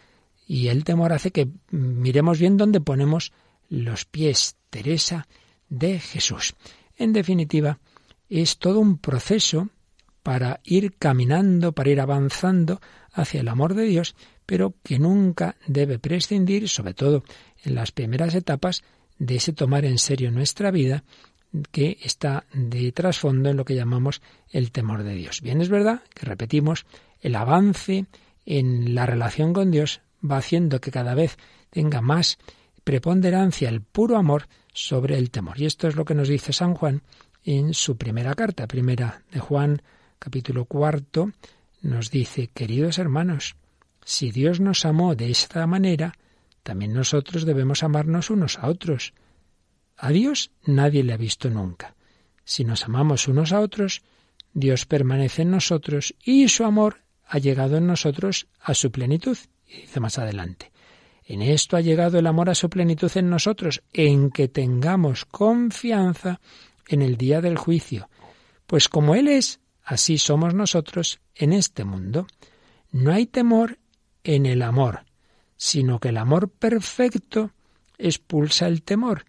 y el temor hace que miremos bien dónde ponemos los pies. Teresa de Jesús. En definitiva, es todo un proceso para ir caminando, para ir avanzando hacia el amor de Dios, pero que nunca debe prescindir, sobre todo en las primeras etapas, de ese tomar en serio nuestra vida que está de trasfondo en lo que llamamos el temor de Dios. Bien, es verdad que repetimos, el avance en la relación con Dios va haciendo que cada vez tenga más preponderancia el puro amor sobre el temor. Y esto es lo que nos dice San Juan en su primera carta, primera de Juan, capítulo cuarto, nos dice, queridos hermanos, si Dios nos amó de esta manera, también nosotros debemos amarnos unos a otros. A Dios nadie le ha visto nunca. Si nos amamos unos a otros, Dios permanece en nosotros y su amor ha llegado en nosotros a su plenitud. Y dice más adelante, en esto ha llegado el amor a su plenitud en nosotros, en que tengamos confianza en el día del juicio. Pues como Él es, así somos nosotros en este mundo. No hay temor en el amor, sino que el amor perfecto expulsa el temor,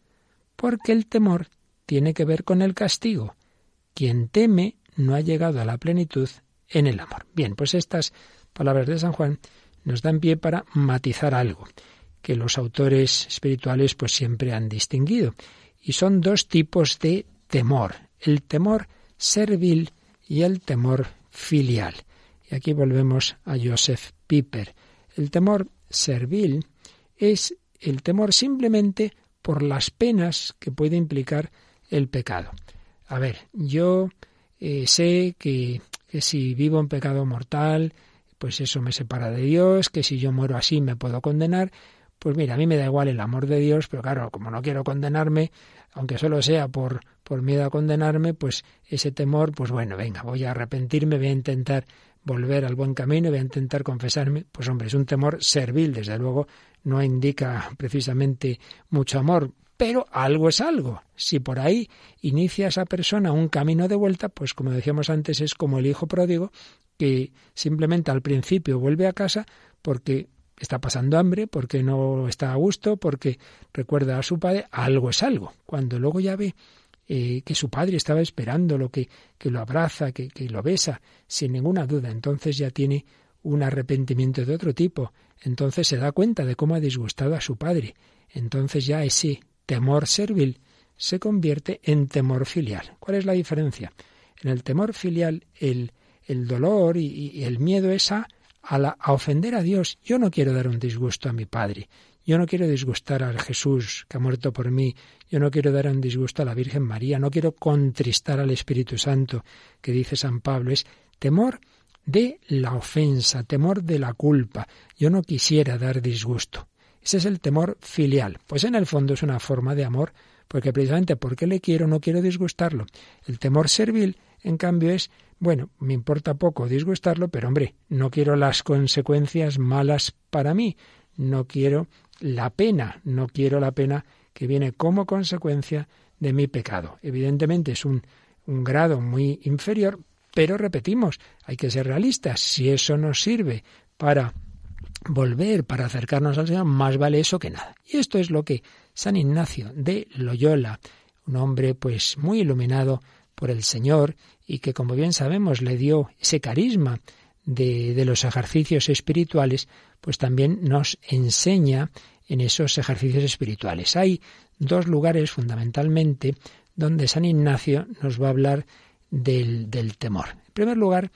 porque el temor tiene que ver con el castigo. Quien teme no ha llegado a la plenitud en el amor. Bien, pues estas palabras de San Juan nos dan pie para matizar algo que los autores espirituales pues siempre han distinguido. Y son dos tipos de temor, el temor servil y el temor filial. Y aquí volvemos a Joseph Piper. El temor servil es el temor simplemente por las penas que puede implicar el pecado. A ver, yo eh, sé que, que si vivo en pecado mortal, pues eso me separa de Dios, que si yo muero así me puedo condenar. Pues mira, a mí me da igual el amor de Dios, pero claro, como no quiero condenarme, aunque solo sea por, por miedo a condenarme, pues ese temor, pues bueno, venga, voy a arrepentirme, voy a intentar volver al buen camino, voy a intentar confesarme. Pues hombre, es un temor servil, desde luego no indica precisamente mucho amor, pero algo es algo. Si por ahí inicia esa persona un camino de vuelta, pues como decíamos antes, es como el hijo pródigo que simplemente al principio vuelve a casa porque está pasando hambre, porque no está a gusto, porque recuerda a su padre, algo es algo. Cuando luego ya ve eh, que su padre estaba esperando, lo que, que lo abraza, que, que lo besa, sin ninguna duda, entonces ya tiene un arrepentimiento de otro tipo, entonces se da cuenta de cómo ha disgustado a su padre, entonces ya ese temor servil se convierte en temor filial. ¿Cuál es la diferencia? En el temor filial, el el dolor y, el miedo es a, a, ofender a Dios. Yo no quiero dar un disgusto a mi Padre. Yo no quiero disgustar a Jesús que ha muerto por mí. Yo no quiero dar un disgusto a la Virgen María. No quiero contristar al Espíritu Santo, que dice San Pablo. Es temor de la ofensa, temor de la culpa. Yo no quisiera dar disgusto. Ese es el temor filial. Pues en el fondo es una forma de amor, porque precisamente porque le quiero no quiero disgustarlo. El temor servil, en cambio, es bueno, me importa poco disgustarlo, pero hombre, no quiero las consecuencias malas para mí, no quiero la pena, no quiero la pena que viene como consecuencia de mi pecado. Evidentemente es un, grado muy inferior, Pero repetimos, hay que ser realistas. Si eso nos sirve para volver, para acercarnos al Señor, más vale eso que nada. Y esto es lo que San Ignacio de Loyola, un hombre pues muy iluminado por el Señor y que como bien sabemos le dio ese carisma de, de los ejercicios espirituales, pues también nos enseña en esos ejercicios espirituales. Hay dos lugares fundamentalmente donde San Ignacio nos va a hablar del, del temor. En primer lugar,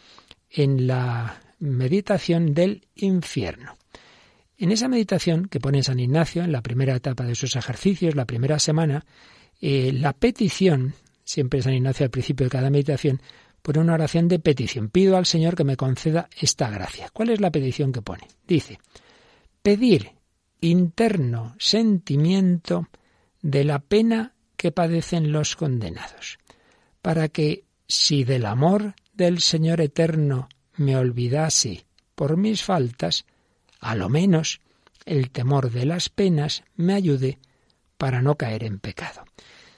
en la meditación del infierno. En esa meditación que pone San Ignacio en la primera etapa de sus ejercicios, la primera semana, eh, la petición, siempre San Ignacio al principio de cada meditación, pone una oración de petición. Pido al Señor que me conceda esta gracia. ¿Cuál es la petición que pone? Dice, pedir interno sentimiento de la pena que padecen los condenados, para que si del amor del Señor eterno me olvidase por mis faltas, a lo menos el temor de las penas me ayude para no caer en pecado.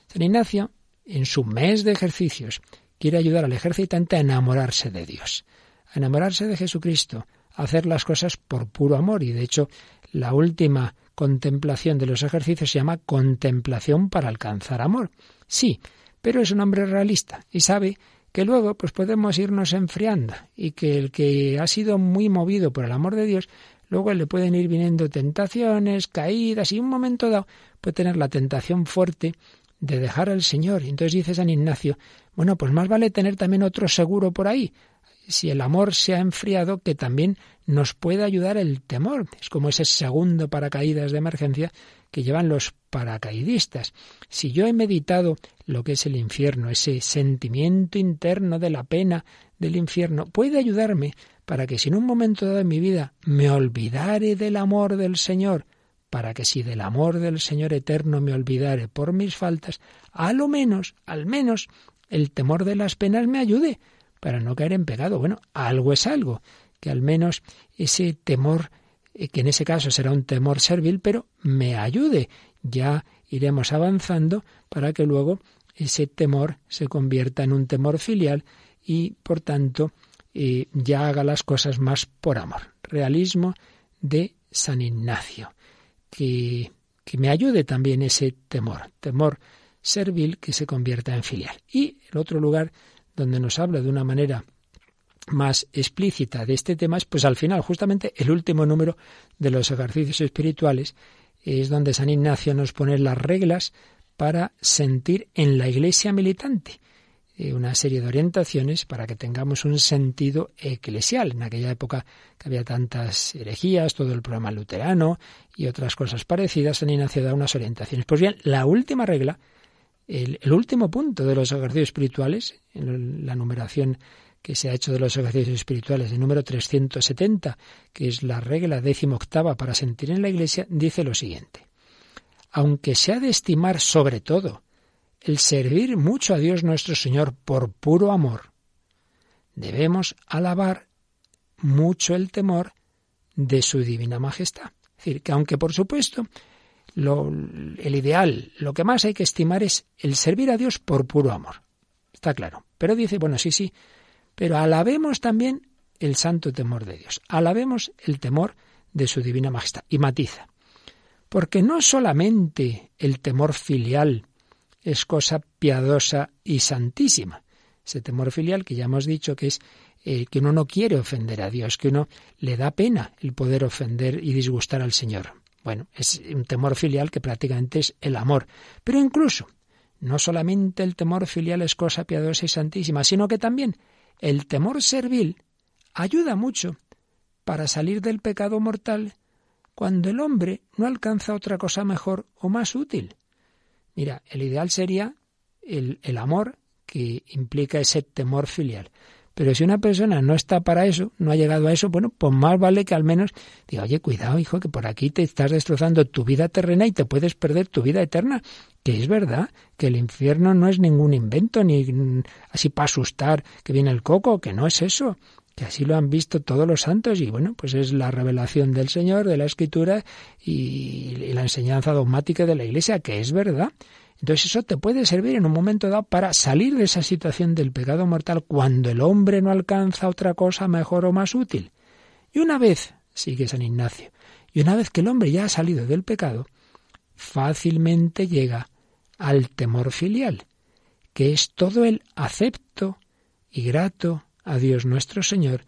San Ignacio, en su mes de ejercicios, quiere ayudar al ejercitante a enamorarse de Dios, a enamorarse de Jesucristo, a hacer las cosas por puro amor. Y de hecho, la última contemplación de los ejercicios se llama contemplación para alcanzar amor. Sí, pero es un hombre realista y sabe que luego pues podemos irnos enfriando y que el que ha sido muy movido por el amor de Dios, luego le pueden ir viniendo tentaciones, caídas y un momento dado puede tener la tentación fuerte de dejar al Señor. Y entonces dice San Ignacio, bueno, pues más vale tener también otro seguro por ahí, si el amor se ha enfriado, que también nos puede ayudar el temor. Es como ese segundo paracaídas de emergencia que llevan los paracaidistas. Si yo he meditado lo que es el infierno, ese sentimiento interno de la pena del infierno, puede ayudarme para que si en un momento dado de mi vida me olvidare del amor del Señor, para que si del amor del Señor eterno me olvidare por mis faltas, a lo menos, al menos, el temor de las penas me ayude para no caer en pecado. Bueno, algo es algo, que al menos ese temor, que en ese caso será un temor servil, pero me ayude. Ya iremos avanzando para que luego ese temor se convierta en un temor filial y, por tanto, eh, ya haga las cosas más por amor. Realismo de San Ignacio. Que, que me ayude también ese temor, temor servil que se convierta en filial. Y el otro lugar donde nos habla de una manera más explícita de este tema es pues al final justamente el último número de los ejercicios espirituales es donde San Ignacio nos pone las reglas para sentir en la iglesia militante eh, una serie de orientaciones para que tengamos un sentido eclesial. En aquella época que había tantas herejías, todo el programa luterano y otras cosas parecidas, San Ignacio da unas orientaciones. Pues bien, la última regla el, último punto de los ejercicios espirituales, en la numeración que se ha hecho de los ejercicios espirituales, el número 370, que es la regla décimo octava para sentir en la Iglesia, dice lo siguiente. Aunque se ha de estimar sobre todo el servir mucho a Dios nuestro Señor por puro amor, debemos alabar mucho el temor de su divina majestad. Es decir, que aunque por supuesto lo, el ideal, lo que más hay que estimar es el servir a Dios por puro amor. Está claro. Pero dice, bueno, sí, sí, pero alabemos también el santo temor de Dios. Alabemos el temor de su divina majestad. Y matiza. Porque no solamente el temor filial es cosa piadosa y santísima. Ese temor filial que ya hemos dicho que es eh, que uno no quiere ofender a Dios, que uno le da pena el poder ofender y disgustar al Señor. Bueno, es un temor filial que prácticamente es el amor. Pero incluso, no solamente el temor filial es cosa piadosa y santísima, sino que también el temor servil ayuda mucho para salir del pecado mortal cuando el hombre no alcanza otra cosa mejor o más útil. Mira, el ideal sería el, amor que implica ese temor filial. Pero si una persona no está para eso, no ha llegado a eso, bueno, pues más vale que al menos diga, oye, cuidado, hijo, que por aquí te estás destrozando tu vida terrena y te puedes perder tu vida eterna. Que es verdad, que el infierno no es ningún invento, ni así para asustar que viene el coco, que no es eso que así lo han visto todos los santos y bueno, pues es la revelación del Señor, de la Escritura y, la enseñanza dogmática de la Iglesia, que es verdad. Entonces eso te puede servir en un momento dado para salir de esa situación del pecado mortal cuando el hombre no alcanza otra cosa mejor o más útil. Y una vez, sigue San Ignacio, y una vez que el hombre ya ha salido del pecado, fácilmente llega al temor filial, que es todo el acepto y grato a Dios nuestro Señor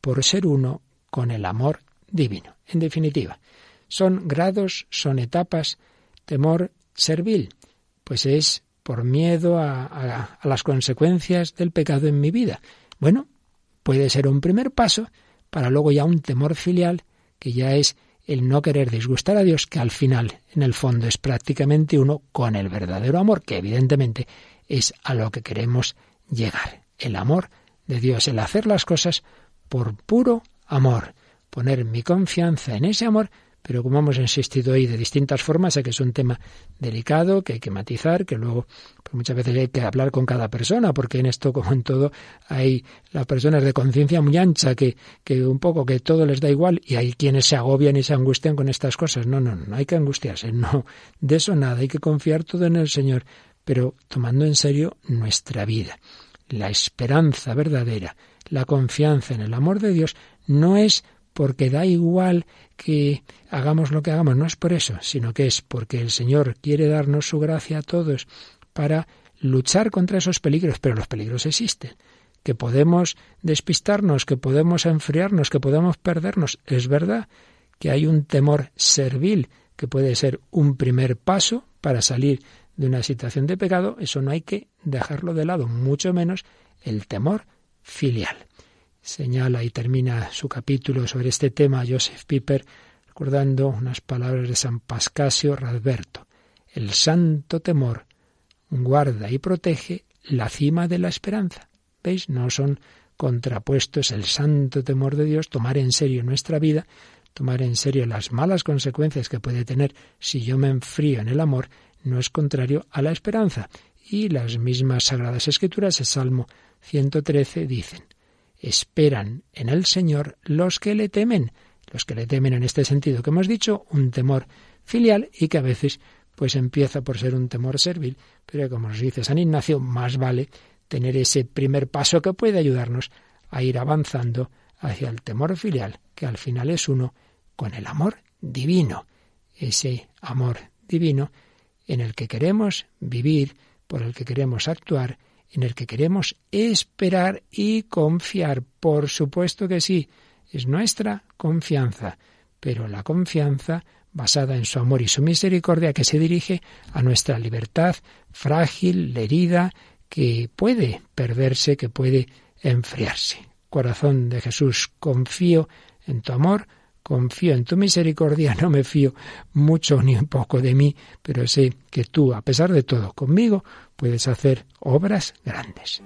por ser uno con el amor divino. En definitiva, son grados, son etapas, temor servil, pues es por miedo a, a, las consecuencias del pecado en mi vida. Bueno, puede ser un primer paso para luego ya un temor filial que ya es el no querer disgustar a Dios, que al final, en el fondo, es prácticamente uno con el verdadero amor, que evidentemente es a lo que queremos llegar. El amor de Dios, el hacer las cosas por puro amor, poner mi confianza en ese amor pero como hemos insistido hoy de distintas formas, sé que es un tema delicado, que hay que matizar, que luego pues muchas veces hay que hablar con cada persona, porque en esto, como en todo, hay las personas de conciencia muy ancha, que, que un poco que todo les da igual, y hay quienes se agobian y se angustian con estas cosas. No, no, no hay que angustiarse, no, de eso nada, hay que confiar todo en el Señor, pero tomando en serio nuestra vida. La esperanza verdadera, la confianza en el amor de Dios, no es porque da igual que hagamos lo que hagamos, no es por eso, sino que es porque el Señor quiere darnos su gracia a todos para luchar contra esos peligros, pero los peligros existen, que podemos despistarnos, que podemos enfriarnos, que podemos perdernos. Es verdad que hay un temor servil que puede ser un primer paso para salir de una situación de pecado, eso no hay que dejarlo de lado, mucho menos el temor filial señala y termina su capítulo sobre este tema Joseph Piper recordando unas palabras de San Pascasio Radberto. El santo temor guarda y protege la cima de la esperanza. ¿Veis? No son contrapuestos el santo temor de Dios, tomar en serio nuestra vida, tomar en serio las malas consecuencias que puede tener si yo me enfrío en el amor, no es contrario a la esperanza. Y las mismas Sagradas Escrituras, el Salmo 113, dicen, esperan en el Señor los que le temen, los que le temen en este sentido que hemos dicho, un temor filial y que a veces pues empieza por ser un temor servil, pero como nos dice San Ignacio, más vale tener ese primer paso que puede ayudarnos a ir avanzando hacia el temor filial, que al final es uno con el amor divino, ese amor divino en el que queremos vivir, por el que queremos actuar en el que queremos esperar y confiar. Por supuesto que sí, es nuestra confianza, pero la confianza basada en su amor y su misericordia que se dirige a nuestra libertad frágil, herida, que puede perderse, que puede enfriarse. Corazón de Jesús, confío en tu amor, confío en tu misericordia, no me fío mucho ni un poco de mí, pero sé que tú, a pesar de todo, conmigo puedes hacer obras grandes.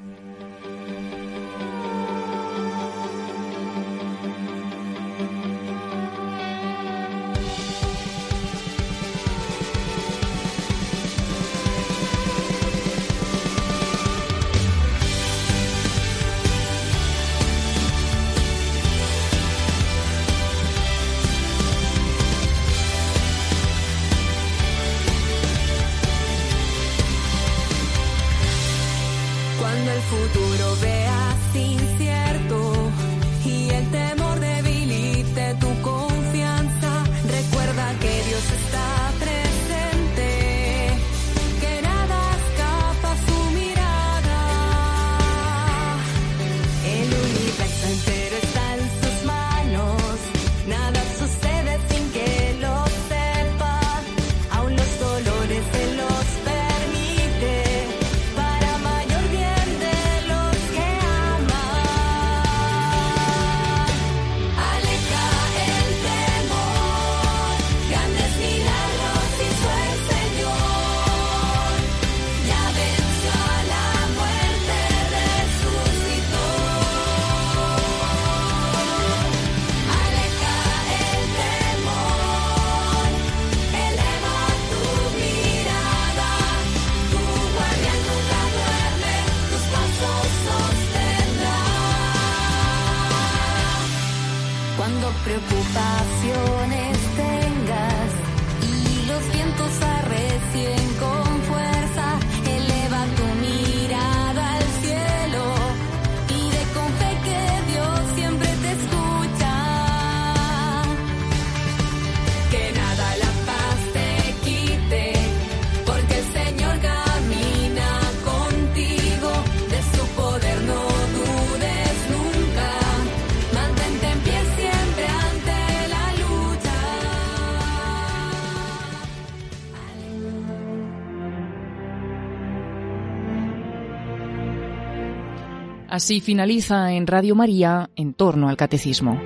Así finaliza en Radio María en torno al catecismo.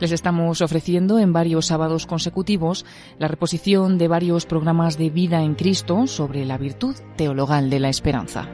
Les estamos ofreciendo en varios sábados consecutivos la reposición de varios programas de vida en Cristo sobre la virtud teologal de la esperanza.